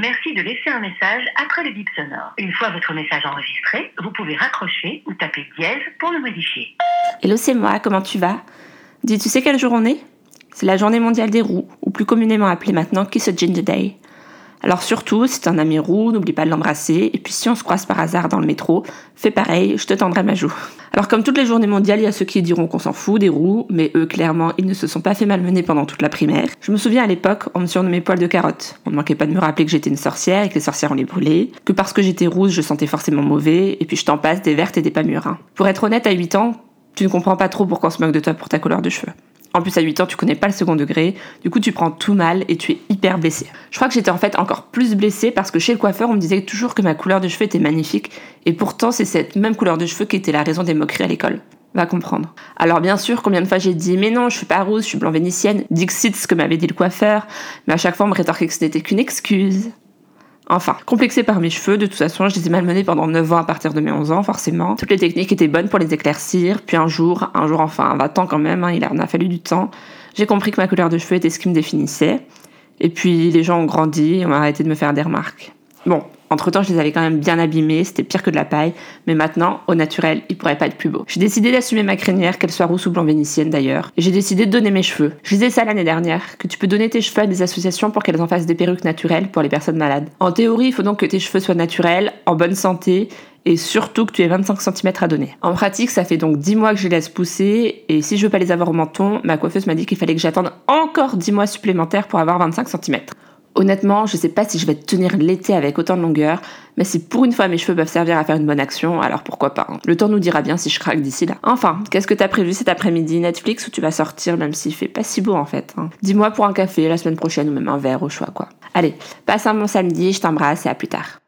Merci de laisser un message après le bip sonore. Une fois votre message enregistré, vous pouvez raccrocher ou taper dièse pour le modifier. Hello, c'est moi, comment tu vas? Dis, tu sais quel jour on est? C'est la journée mondiale des roues, ou plus communément appelée maintenant Kiss a Ginger Day. Alors surtout, si t'es un ami roux, n'oublie pas de l'embrasser, et puis si on se croise par hasard dans le métro, fais pareil, je te tendrai ma joue. Alors comme toutes les journées mondiales, il y a ceux qui diront qu'on s'en fout des roux, mais eux, clairement, ils ne se sont pas fait malmener pendant toute la primaire. Je me souviens à l'époque, on me surnommait poil de carotte. On ne manquait pas de me rappeler que j'étais une sorcière et que les sorcières on les brûlait, que parce que j'étais rousse, je sentais forcément mauvais, et puis je t'en passe des vertes et des pas mûres. hein. Pour être honnête, à 8 ans, tu ne comprends pas trop pourquoi on se moque de toi pour ta couleur de cheveux. En plus, à 8 ans, tu connais pas le second degré, du coup, tu prends tout mal et tu es hyper blessé. Je crois que j'étais en fait encore plus blessée parce que chez le coiffeur, on me disait toujours que ma couleur de cheveux était magnifique, et pourtant, c'est cette même couleur de cheveux qui était la raison des moqueries à l'école. Va comprendre. Alors bien sûr, combien de fois j'ai dit mais non, je suis pas rousse, je suis blanc vénitienne, Dixit ce que m'avait dit le coiffeur, mais à chaque fois on me rétorquait que ce n'était qu'une excuse. Enfin, complexée par mes cheveux, de toute façon, je les ai malmenés pendant 9 ans à partir de mes 11 ans, forcément. Toutes les techniques étaient bonnes pour les éclaircir, puis un jour, un jour enfin, va-temps quand même, hein, il en a fallu du temps, j'ai compris que ma couleur de cheveux était ce qui me définissait. Et puis les gens ont grandi et ont arrêté de me faire des remarques. Bon, entre-temps, je les avais quand même bien abîmés, c'était pire que de la paille, mais maintenant, au naturel, ils pourraient pas être plus beaux. J'ai décidé d'assumer ma crinière, qu'elle soit rousse ou blanc vénitienne d'ailleurs, et j'ai décidé de donner mes cheveux. Je disais ça l'année dernière, que tu peux donner tes cheveux à des associations pour qu'elles en fassent des perruques naturelles pour les personnes malades. En théorie, il faut donc que tes cheveux soient naturels, en bonne santé, et surtout que tu aies 25 cm à donner. En pratique, ça fait donc 10 mois que je les laisse pousser, et si je veux pas les avoir au menton, ma coiffeuse m'a dit qu'il fallait que j'attende encore 10 mois supplémentaires pour avoir 25 cm. Honnêtement, je sais pas si je vais tenir l'été avec autant de longueur, mais si pour une fois mes cheveux peuvent servir à faire une bonne action, alors pourquoi pas. hein. Le temps nous dira bien si je craque d'ici là. Enfin, qu'est-ce que t'as prévu cet après-midi? Netflix ou tu vas sortir même s'il fait pas si beau en fait hein? Dis-moi pour un café la semaine prochaine ou même un verre au choix quoi. Allez, passe un bon samedi, je t'embrasse et à plus tard.